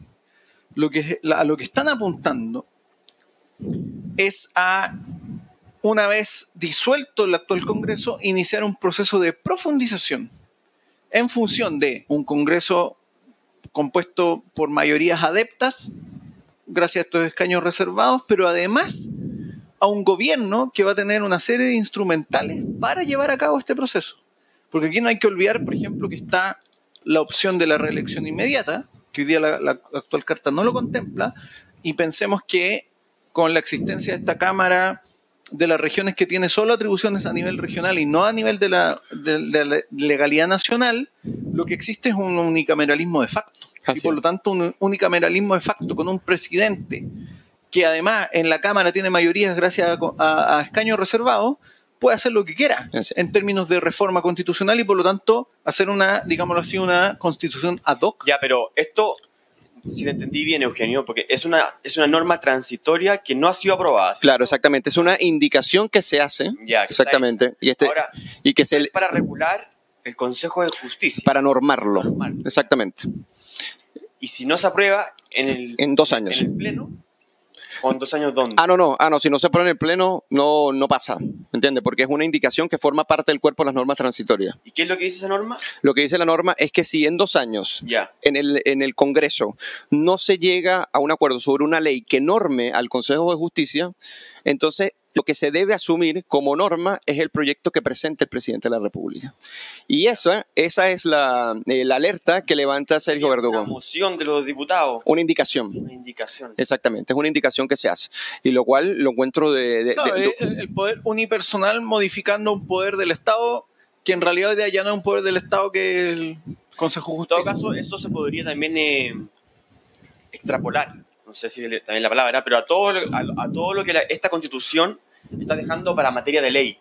Lo que, lo que están apuntando es a, una vez disuelto el actual Congreso, iniciar un proceso de profundización en función de un Congreso compuesto por mayorías adeptas, gracias a estos escaños reservados, pero además a un gobierno que va a tener una serie de instrumentales para llevar a cabo este proceso. Porque aquí no hay que olvidar, por ejemplo, que está la opción de la reelección inmediata, que hoy día la, la actual carta no lo contempla, y pensemos que con la existencia de esta Cámara de las regiones que tiene solo atribuciones a nivel regional y no a nivel de la, de- de la legalidad nacional, lo que existe es un unicameralismo de facto. Así y por lo tanto, un unicameralismo de facto con un presidente que además en la Cámara tiene mayorías gracias a, a- a escaños reservados, puede hacer lo que quiera en términos de reforma constitucional y por lo tanto hacer una, digámoslo así, una constitución ad hoc. Ya, pero esto, si te entendí bien, Eugenio, porque es una, es una norma transitoria que no ha sido aprobada. ¿sí? Claro, exactamente. Es una indicación que se hace. Ya, exactamente. Y, este, Ahora, y que se es para regular el Consejo de Justicia. para normarlo. Normal. Exactamente. Y si no se aprueba en el, En dos años. en el Pleno, ¿o en dos años dónde? Ah, no, no, ah, no, si no se pone en el pleno, no, no pasa, ¿entiendes? Porque es una indicación que forma parte del cuerpo de las normas transitorias. ¿Y qué es lo que dice esa norma? Lo que dice la norma es que si en dos años Ya. en el, en el Congreso no se llega a un acuerdo sobre una ley que norme al Consejo de Justicia, entonces lo que se debe asumir como norma es el proyecto que presente el presidente de la República. Y esa, esa es la, eh, la alerta que levanta Sergio Una Verdugo. moción de los diputados. Una indicación. Una indicación. Exactamente, es una indicación que se hace. Y lo cual lo encuentro de... de- No, de- eh, el, el poder unipersonal modificando un poder del Estado que en realidad hoy día ya no es un poder del Estado que el Consejo de En todo caso, eso se podría también eh, extrapolar, no sé si también la palabra, pero a todo, lo- a, a todo lo que la- esta constitución está dejando para materia de ley.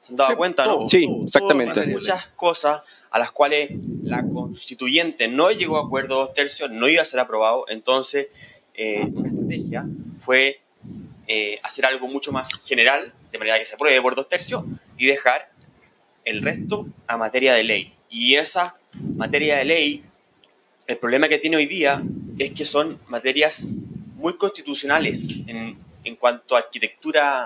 ¿Se han dado Sí, cuenta, todo, no? Sí, todo, todo exactamente. de ley. Muchas cosas a las cuales la constituyente no llegó a acuerdo dos tercios, no iba a ser aprobado, entonces eh, una estrategia fue eh, hacer algo mucho más general, de manera que se apruebe por dos tercios, y dejar el resto a materia de ley. Y esa materia de ley, el problema que tiene hoy día es que son materias muy constitucionales en, en cuanto a arquitectura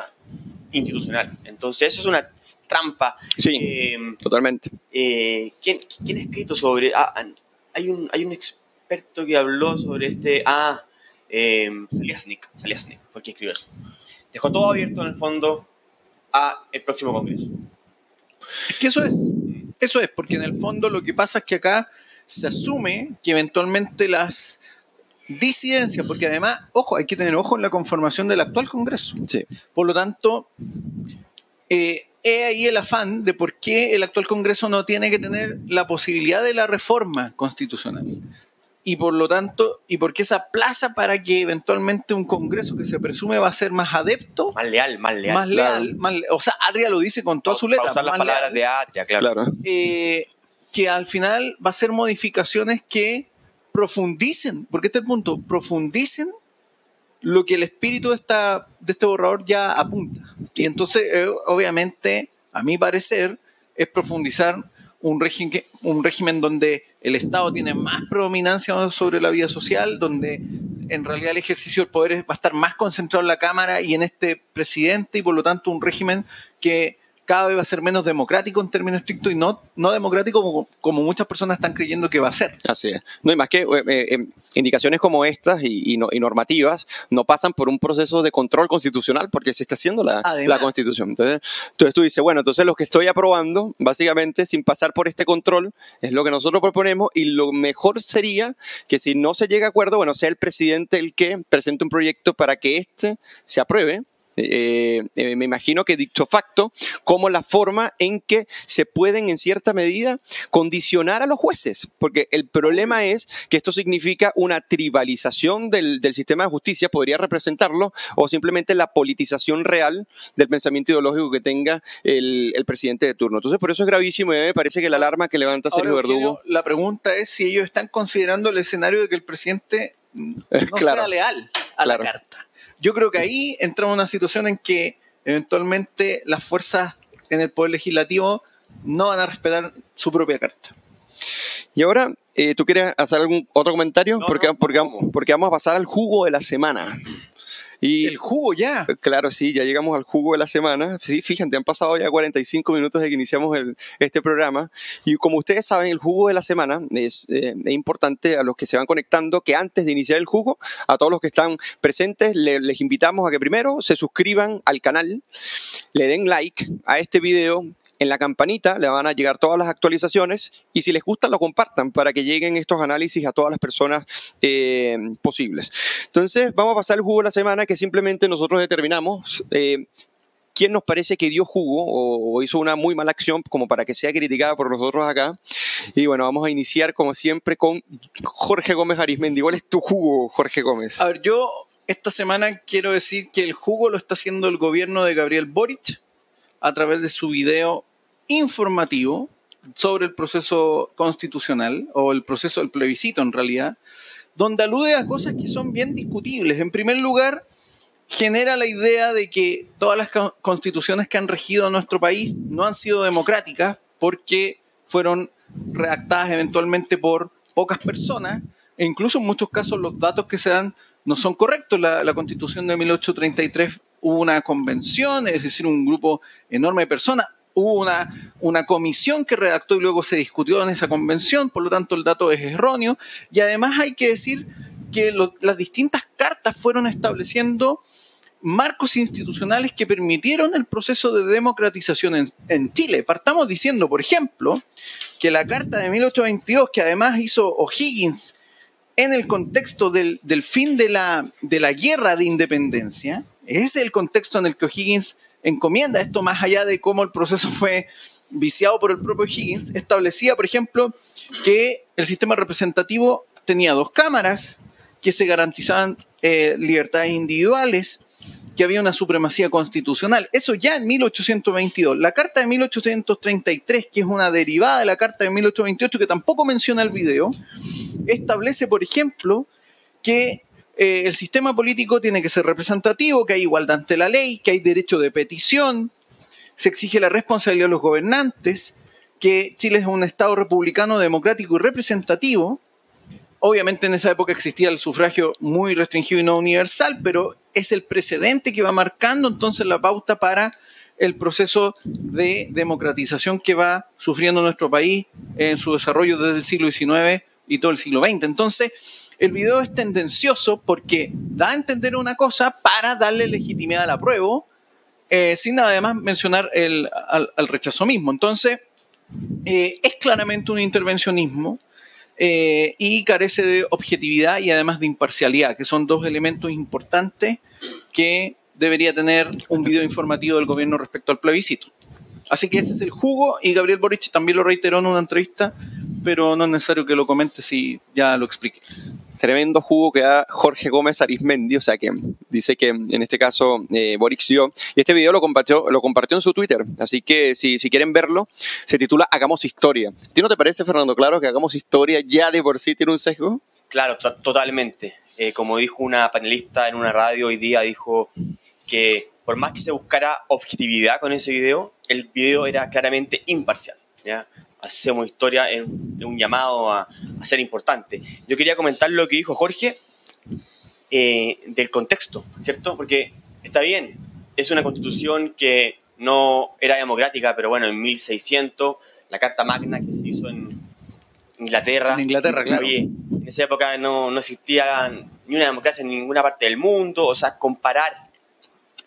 institucional. Entonces eso es una trampa. Sí. eh, Totalmente. eh, ¿quién, quién ha escrito sobre...? ah, hay, un, hay un experto que habló sobre este... Ah, eh, Saliasnik. Saliasnik fue el que escribió eso. Dejó todo abierto en el fondo a el próximo Congreso. Es que eso es. Eso es, porque en el fondo lo que pasa es que acá se asume que eventualmente las disidencias, porque además, ojo, hay que tener ojo en la conformación del actual Congreso. Sí. Por lo tanto, eh, he ahí el afán de por qué el actual Congreso no tiene que tener la posibilidad de la reforma constitucional. Y por lo tanto, y por qué esa plaza para que eventualmente un Congreso que se presume va a ser más adepto, Más leal, más leal. más leal, más le- o sea, Adria lo dice con toda su letra, Para usar las palabras leal, de Atria, claro. Claro. eh, que al final va a ser modificaciones que profundicen, porque este es el punto, profundicen lo que el espíritu de, esta, de este borrador ya apunta. Y entonces, eh, obviamente, a mi parecer, es profundizar un régimen, un régimen donde el Estado tiene más predominancia sobre la vida social, donde en realidad el ejercicio del poder va a estar más concentrado en la Cámara y en este presidente, y por lo tanto un régimen que cada vez va a ser menos democrático en términos estrictos y no, no democrático como, como muchas personas están creyendo que va a ser. Así es. No hay más que eh, eh, indicaciones como estas y, y no- y normativas no pasan por un proceso de control constitucional porque se está haciendo la, Además. la constitución. Entonces, entonces tú dices, bueno, entonces lo que estoy aprobando, básicamente, sin pasar por este control, es lo que nosotros proponemos y lo mejor sería que si no se llega a acuerdo, bueno, sea el presidente el que presente un proyecto para que este se apruebe. Eh, eh, me imagino que dicto facto como la forma en que se pueden en cierta medida condicionar a los jueces, porque el problema es que esto significa una tribalización del, del sistema de justicia, podría representarlo, o simplemente la politización real del pensamiento ideológico que tenga el, el presidente de turno. Entonces, por eso es gravísimo y me parece que la alarma que levanta Sergio Ahora, Verdugo... la pregunta es si ellos están considerando el escenario de que el presidente no Claro. sea leal a Claro. la carta. Yo creo que ahí entramos en una situación en que eventualmente las fuerzas en el poder legislativo no van a respetar su propia carta. Y ahora, eh, ¿tú quieres hacer algún otro comentario? No, porque, no, porque, vamos a pasar al jugo de la semana. Y, El jugo ya. Claro, sí, ya llegamos al jugo de la semana. Sí, fíjate, han pasado ya 45 minutos de que iniciamos el- este programa. Y como ustedes saben, el jugo de la semana es, eh, es importante a los que se van conectando que antes de iniciar el jugo, a todos los que están presentes, le- les invitamos a que primero se suscriban al canal, le den like a este video. En la campanita le van a llegar todas las actualizaciones y si les gusta lo compartan para que lleguen estos análisis a todas las personas eh, posibles. Entonces, vamos a pasar el jugo de la semana que simplemente nosotros determinamos eh, quién nos parece que dio jugo o, hizo una muy mala acción como para que sea criticada por nosotros acá. Y bueno, vamos a iniciar como siempre con Jorge Gómez Arismendi. ¿Cuál es tu jugo, Jorge Gómez? A ver, yo esta semana quiero decir que el jugo lo está haciendo el gobierno de Gabriel Boric a través de su video informativo sobre el proceso constitucional o el proceso del plebiscito en realidad, donde alude a cosas que son bien discutibles. En primer lugar, genera la idea de que todas las co- constituciones que han regido nuestro país no han sido democráticas porque fueron redactadas eventualmente por pocas personas e incluso en muchos casos los datos que se dan no son correctos. La, la constitución de 1833 hubo una convención, es decir, un grupo enorme de personas, hubo una, una comisión que redactó y luego se discutió en esa convención, por lo tanto el dato es erróneo. Y además hay que decir que las distintas cartas fueron estableciendo marcos institucionales que permitieron el proceso de democratización en, en Chile. Partamos diciendo, por ejemplo, que la Carta de 1822, que además hizo O'Higgins en el contexto del, del fin de la, de la guerra de independencia, ese es el contexto en el que O'Higgins encomienda esto más allá de cómo el proceso fue viciado por el propio Higgins, establecía, por ejemplo, que el sistema representativo tenía dos cámaras, que se garantizaban eh, libertades individuales, que había una supremacía constitucional. Eso ya en 1822. La Carta de 1833, que es una derivada de la Carta de 1828, que tampoco menciona el video, establece, por ejemplo, que eh, el sistema político tiene que ser representativo, que hay igualdad ante la ley, que hay derecho de petición, se exige la responsabilidad de los gobernantes, que Chile es un Estado republicano, democrático y representativo. Obviamente en esa época existía el sufragio muy restringido y no universal, pero es el precedente que va marcando entonces la pauta para el proceso de democratización que va sufriendo nuestro país en su desarrollo desde el siglo XIX y todo el siglo XX. Entonces, el video es tendencioso porque da a entender una cosa para darle legitimidad al apruebo eh, sin además mencionar el, al, al rechazo mismo. Entonces, eh, es claramente un intervencionismo eh, y carece de objetividad y además de imparcialidad, que son dos elementos importantes que debería tener un video informativo del gobierno respecto al plebiscito. Así que ese es el jugo y Gabriel Boric también lo reiteró en una entrevista, pero no es necesario que lo comente si ya lo expliqué. Tremendo jugo que da Jorge Gómez Arismendi, o sea que dice que en este caso eh, Boric dio. Y este video lo compartió, lo compartió en su Twitter, así que si, si quieren verlo, se titula Hagamos Historia. ¿A ti no te parece, Fernando, claro que Hagamos Historia ya de por sí tiene un sesgo? Claro, to- totalmente. Eh, como dijo una panelista en una radio hoy día, dijo que por más que se buscara objetividad con ese video, el video era claramente imparcial. ¿ya? Hacemos historia en, en un llamado a, a ser importante. Yo quería comentar lo que dijo Jorge eh, del contexto, ¿cierto? Porque está bien, es una constitución que no era democrática, pero bueno, en 1600, la Carta Magna que se hizo en Inglaterra. En Inglaterra, claro. En esa época no, no existía ni una democracia en ninguna parte del mundo, o sea, comparar,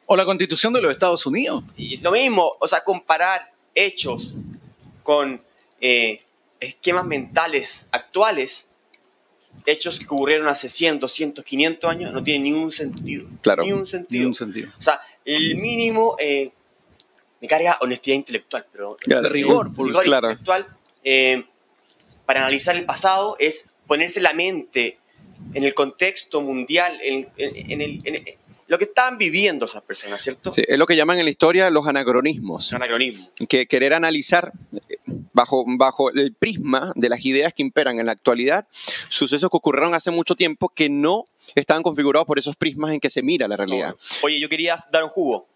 O la constitución de los Estados Unidos. y lo mismo, o sea, comparar hechos con eh, esquemas mentales actuales, hechos que ocurrieron hace 100, 200, 500 años, no tiene ningún sentido. Claro. Ni un sentido. Ningún sentido. O sea, el mínimo eh, me carga honestidad intelectual, pero Claro. Rigor, por- rigor claro. intelectual eh, para analizar el pasado es ponerse la mente en el contexto mundial, en, en- en el- en lo que estaban viviendo esas personas, ¿cierto? Sí, es lo que llaman en la historia los anacronismos. Anacronismo. que querer analizar eh, bajo, bajo el prisma de las ideas que imperan en la actualidad sucesos que ocurrieron hace mucho tiempo que no estaban configurados por esos prismas en que se mira la realidad. Oye, yo quería dar un jugo,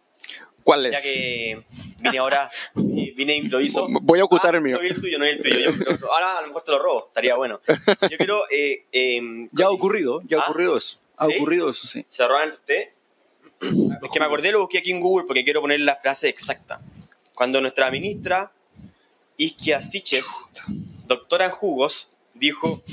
¿Cuál ya es? que vine ahora, eh, vine improviso. Voy a ocultar Ah, el mío. No es el tuyo, no es el tuyo. Yo- pero ahora a lo mejor te lo robo, estaría bueno. Yo quiero... eh, eh, Ya ha ocurrido, ya ha ¿Ah? ocurrido eso. Ha ¿Sí? ocurrido eso, sí. ¿Se roban entre ustedes? Es que me acordé, lo busqué aquí en Google porque quiero poner la frase exacta. Cuando nuestra ministra Isquia Siches, doctora en jugos, dijo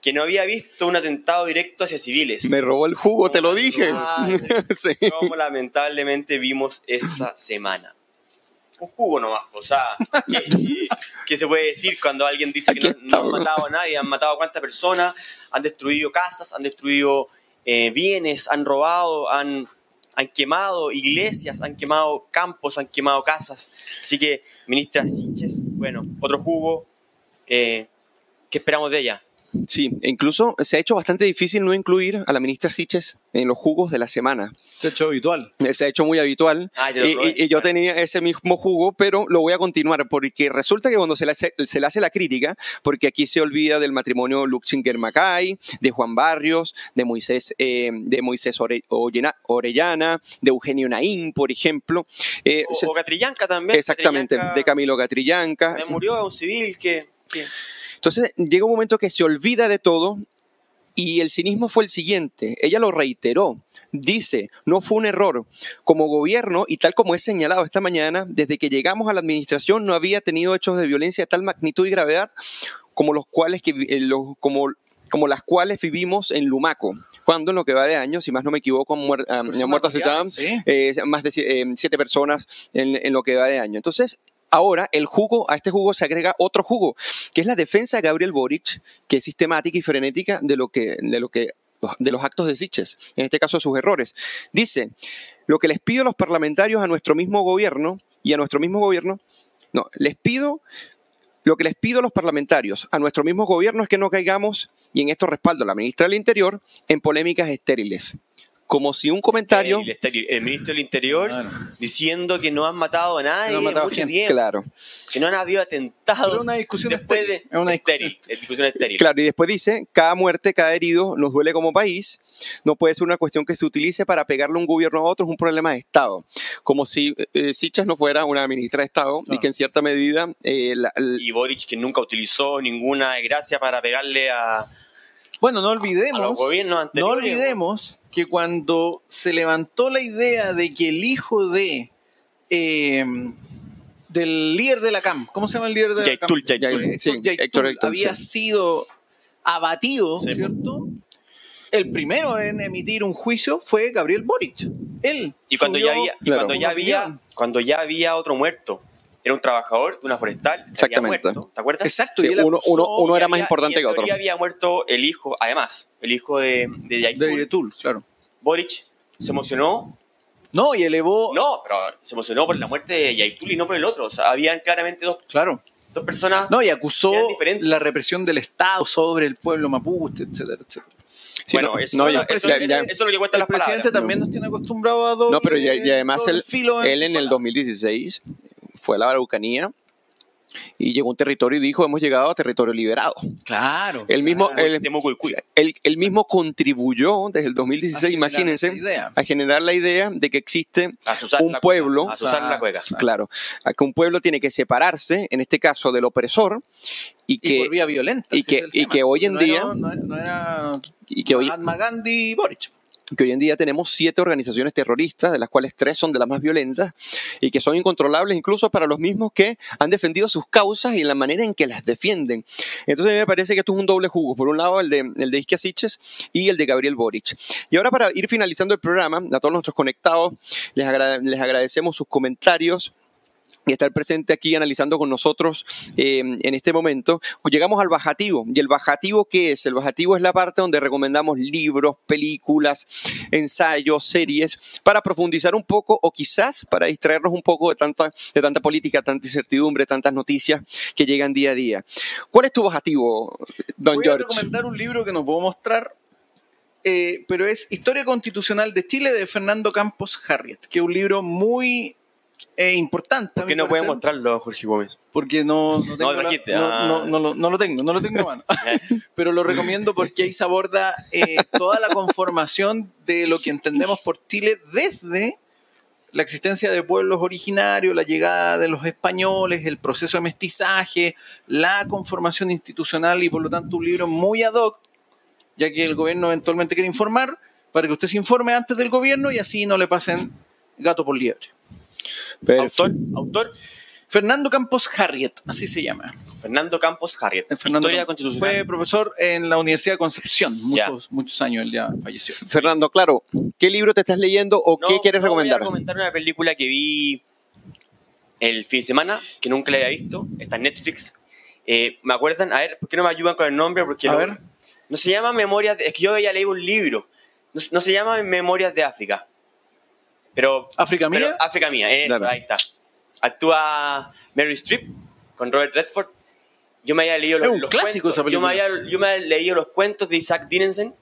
que no había visto un atentado directo hacia civiles. Me robó el jugo, te lo dije. Sí. Como lamentablemente vimos esta semana. Un jugo nomás, o sea, ¿qué, qué se puede decir cuando alguien dice que no, no han matado a nadie? Han matado a cuántas personas, han destruido casas, han destruido eh, bienes, han robado, han, han quemado iglesias, han quemado campos, han quemado casas. Así que, ministra Siches, bueno, otro jugo. Eh, ¿Qué esperamos de ella? Sí, e incluso se ha hecho bastante difícil no incluir a la ministra Siches en los jugos de la semana. Se ha hecho habitual. Se ha hecho muy habitual. Ah, y, robé. y- y yo tenía ese mismo jugo, pero lo voy a continuar porque resulta que cuando se le hace, se le hace la crítica, porque aquí se olvida del matrimonio Luxinger Macay, de Juan Barrios, de Moisés, eh, de Moisés Ore- Orellana- Orellana, de Eugenio Naín, por ejemplo. Eh, O, se- o Catrillanca también. exactamente, Catrillanca de Camilo Catrillanca. me murió un civil que... que- Entonces llega un momento que se olvida de todo y el cinismo fue el siguiente. Ella lo reiteró. Dice, no fue un error. Como gobierno, y tal como he señalado esta mañana, desde que llegamos a la administración no había tenido hechos de violencia de tal magnitud y gravedad como los cuales que, eh, los- como, como las cuales vivimos en Lumaco. Cuando en lo que va de años, si más no me equivoco, han, muer- han muerto aceptadas, sí. eh, más de eh, siete personas en, en lo que va de año. Entonces, ahora el jugo, a este jugo se agrega otro jugo, que es la defensa de Gabriel Boric, que es sistemática y frenética de lo que, de lo que de los actos de Siches, en este caso sus errores. Dice, lo que les pido a los parlamentarios, a nuestro mismo gobierno y a nuestro mismo gobierno, no, les pido, lo que les pido a los parlamentarios, a nuestro mismo gobierno es que no caigamos, y en esto respaldo a la ministra del Interior, en polémicas estériles. Como si un comentario... El, ministro del Interior Claro. diciendo que no han matado a nadie No han matado mucho gente. tiempo. Claro. Que no han habido atentados. Pero una discusión después estéril. de Es una estéril. discusión Es discusión estéril. Claro, y después dice, cada muerte, cada herido nos duele como país, no puede ser una cuestión que se utilice para pegarle un gobierno a otro, es un problema de Estado. Como si eh, Sichas no fuera una ministra de Estado y que en cierta medida eh, la- Y Boric que nunca utilizó ninguna desgracia para pegarle a, Bueno, no a los olvidemos. No olvidemos que cuando se levantó la idea de que el hijo de eh, del líder de la CAM, ¿cómo se llama el líder de la CAM? Sí, había sido abatido, Sí. ¿cierto? el primero en emitir un juicio fue Gabriel Boric. Él. Y cuando subió ya había, y Claro. cuando ya había, opinión. cuando ya había otro muerto, era un trabajador de una forestal, que había Exactamente. muerto, ¿te acuerdas? Exacto. Sí, y él uno, acusó uno, uno Y era más había- importante y en que otro. había muerto el hijo, además, el hijo de, de Yaitul. de Yetul, claro. Boric se emocionó. No, y elevó. No, pero se emocionó por la muerte de Yaitul y no por el otro. O sea, habían claramente dos, Claro. dos personas. No, y acusó la represión del Estado sobre el pueblo mapuche, etcétera, etcétera. Sí, bueno, no, eso, no, eso, ya- eso, ya- ya- eso es lo que cuentan El las presidente palabras. también nos tiene acostumbrado a doble, No, pero y además doble él, filo en él sus en el palabras. 2016 fue a la Araucanía y llegó a un territorio y dijo, hemos llegado a territorio liberado. Claro. Él mismo, él, él- él mismo contribuyó desde el 2016, A generar imagínense, a generar la idea de que existe un la pueblo, A la cueca. claro, a que un pueblo tiene que separarse, en este caso del opresor, y y que, por vía violenta. y ese que- el y hoy en No día- era- no, era- no era y que hoy, Mahatma Gandhi y Boric. Que hoy en día tenemos siete organizaciones terroristas, de las cuales tres son de las más violentas, y que son incontrolables incluso para los mismos que han defendido sus causas y la manera en que las defienden. Entonces a mí me parece que esto es un doble jugo. Por un lado el de, el de y el de Gabriel Boric. Y ahora para ir finalizando el programa, a todos nuestros conectados, les, les agradecemos sus comentarios y estar presente aquí analizando con nosotros eh, en este momento. Llegamos al bajativo. ¿Y el bajativo qué es? El bajativo es la parte donde recomendamos libros, películas, ensayos, series, para profundizar un poco o quizás para distraernos un poco de tanta, de tanta política, tanta incertidumbre, tantas noticias que llegan día a día. ¿Cuál es tu bajativo, don Voy a George? recomendar un libro que no puedo mostrar, eh, pero es Historia Constitucional de Chile de Fernando Campos Harriet, que es un libro muy eh, importante. ¿Por qué no puede mostrarlo, Jorge Gómez? Porque no, no, tengo la- trajiste, no, ah. no- no lo, no lo tengo, no lo tengo a mano. pero lo recomiendo porque ahí se aborda eh, toda la conformación de lo que entendemos por Chile desde la existencia de pueblos originarios, la llegada de los españoles, el proceso de mestizaje, la conformación institucional y por lo tanto un libro muy ad hoc, ya que el gobierno eventualmente quiere informar, para que usted se informe antes del gobierno y así no le pasen gato por liebre. Autor, autor Fernando Campos Harriet, así se llama. Fernando Campos Harriet. Fernando Historia constitucional. Fue profesor en la Universidad de Concepción, Ya. muchos, muchos años, él ya falleció. Fernando, claro, ¿qué libro te estás leyendo o No, qué quieres no, recomendar? Voy a recomendar una película que vi el fin de semana, que nunca la había visto. Está en Netflix. Eh, ¿Me acuerdan? A ver, ¿por qué no me ayudan con el nombre? Porque A lo- ver. No se llama Memorias de... Es que yo había leído un libro. No, no se llama Memorias de África. Pero... ¿África pero- mía? África mía, eso, ahí está. Actúa Mary Streep con Robert Redford. Yo me había leído los, los cuentos. Yo me, había, yo me había leído los cuentos de Isaac Dinesen,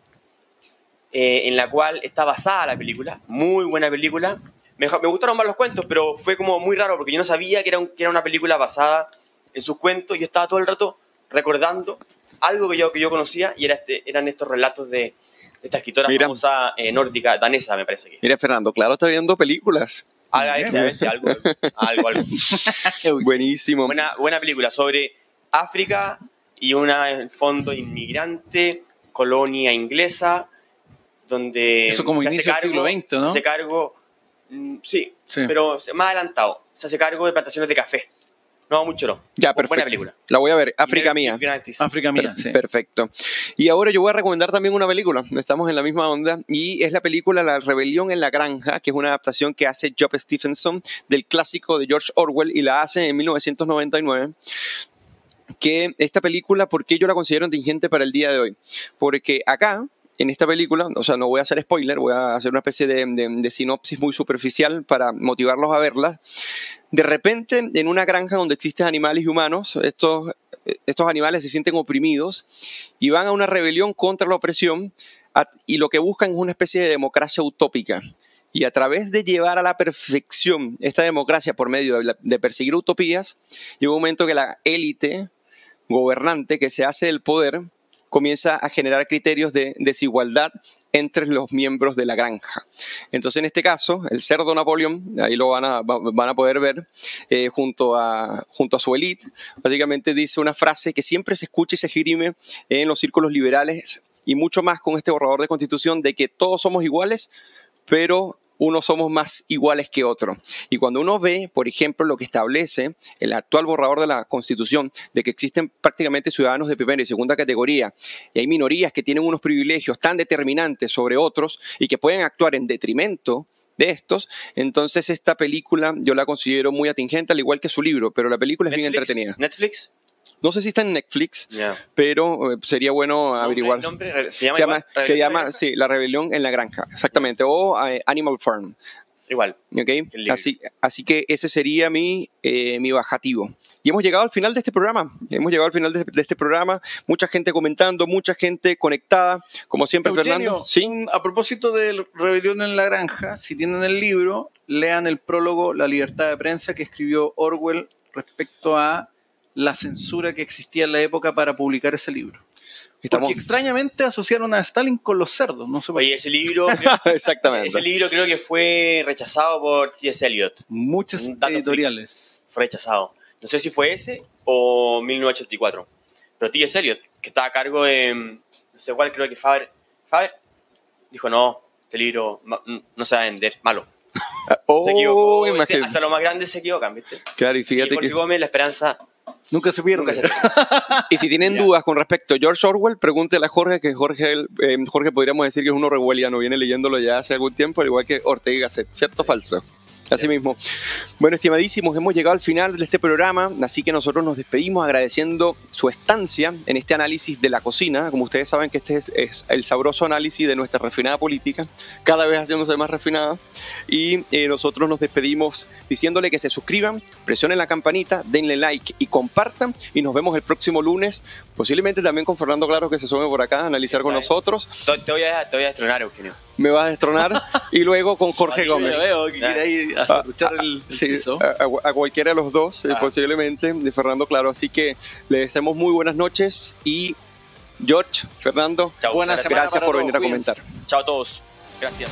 eh, en la cual está basada la película. Muy buena película. Me, me gustaron más los cuentos, pero fue como muy raro porque yo no sabía que era, un- que era una película basada en sus cuentos. Yo estaba todo el rato recordando algo que yo, que yo conocía y era este, eran estos relatos de esta escritora Mira. famosa eh, nórdica, danesa, me parece que. Mira, Fernando, claro, está viendo películas. A veces, a veces algo, algo, algo. Buenísimo. Buena, buena película sobre África y una, en el fondo, inmigrante, colonia inglesa, donde Eso como se hace inicio del siglo XX, ¿no? Se hace cargo, mm, sí, Sí. pero más adelantado, se hace cargo de plantaciones de café. No, mucho no. Ya, perfecto. Buena película. La voy a ver. África mía. África mía, sí. Perfecto. Y ahora yo voy a recomendar también una película. Estamos en la misma onda. Y es la película La Rebelión en la Granja, que es una adaptación que hace Job Stephenson del clásico de George Orwell y la hace en 1999. Que esta película, ¿por qué yo la considero inteligente para el día de hoy? Porque acá, en esta película, o sea, no voy a hacer spoiler, voy a hacer una especie de, de- de sinopsis muy superficial para motivarlos a verla. De repente, en una granja donde existen animales y humanos, estos, estos animales se sienten oprimidos y van a una rebelión contra la opresión y lo que buscan es una especie de democracia utópica. Y a través de llevar a la perfección esta democracia por medio de, de perseguir utopías, llega un momento que la élite gobernante que se hace del poder comienza a generar criterios de desigualdad entre los miembros de la granja. Entonces, en este caso, el cerdo Napoleón, ahí lo van a, va- van a poder ver, eh, junto, a, junto a su élite, básicamente dice una frase que siempre se escucha y se esgrime en los círculos liberales y mucho más con este borrador de constitución de que todos somos iguales, pero unos somos más iguales que otros. Y cuando uno ve, por ejemplo, lo que establece el actual borrador de la Constitución, de que existen prácticamente ciudadanos de primera y segunda categoría, y hay minorías que tienen unos privilegios tan determinantes sobre otros y que pueden actuar en detrimento de estos, entonces esta película yo la considero muy atingente, al igual que su libro, pero la película es bien entretenida. Netflix. No sé si está en Netflix, pero eh, sería bueno averiguar. Nombre, nombre, se llama, se llama, igual, se llama sí, La Rebelión en la Granja, exactamente, o eh, Animal Farm. Igual. ¿ok? libro. Así, así que ese sería mi, eh, mi bajativo. Y hemos llegado al final de este programa. Hemos llegado al final de, de este programa. Mucha gente comentando, mucha gente conectada. Como siempre, Eugenio, Fernando. Sí. un- a propósito de Rebelión en la Granja, si tienen el libro, lean el prólogo La libertad de prensa que escribió Orwell respecto a la censura que existía en la época para publicar ese libro. Estamos... Porque extrañamente asociaron a Stalin con los cerdos, no sé por qué. Oye, ese libro, creo- Exactamente. ese libro creo que fue rechazado por T.S. Eliot. Muchas editoriales. Fue rechazado. No sé si fue ese o 1984. Pero T.S. Eliot, que estaba a cargo de. No sé cuál, creo que Faber. Faber dijo: No, este libro no se va a vender, malo. Oh, se equivocó. Hasta los más grandes se equivocan, ¿viste? Claro, y Y fíjate Jorge que... Gómez, la esperanza Nunca se pierde. nunca se Y si tienen dudas con respecto a George Orwell, pregúntele a Jorge, que Jorge, eh, Jorge podríamos decir que es un orwelliano, viene leyéndolo ya hace algún tiempo, al igual que Ortega Gasset, ¿cierto o falso? Así mismo. Bueno, estimadísimos, hemos llegado al final de este programa, así que nosotros nos despedimos agradeciendo su estancia en este análisis de la cocina. Como ustedes saben que este es, el sabroso análisis de nuestra refinada política, cada vez haciéndose más refinada. Y eh, nosotros nos despedimos diciéndole que se suscriban, presionen la campanita, denle like y compartan. Y nos vemos el próximo lunes, posiblemente también con Fernando Claro que se sume por acá a analizar con nosotros. Te, voy a, te voy a destronar, Eugenio. Me va a destronar. y luego con Jorge Gómez. Veo que quiere ahí Ah, escuchar el, el Sí, piso. a, a- a cualquiera de los dos, eh, Ah. posiblemente, de Fernando Claro. Así que le deseamos muy buenas noches y George, Fernando, Chao, Buena muchas semana gracias para por venir a comentar. Chao a todos. Gracias.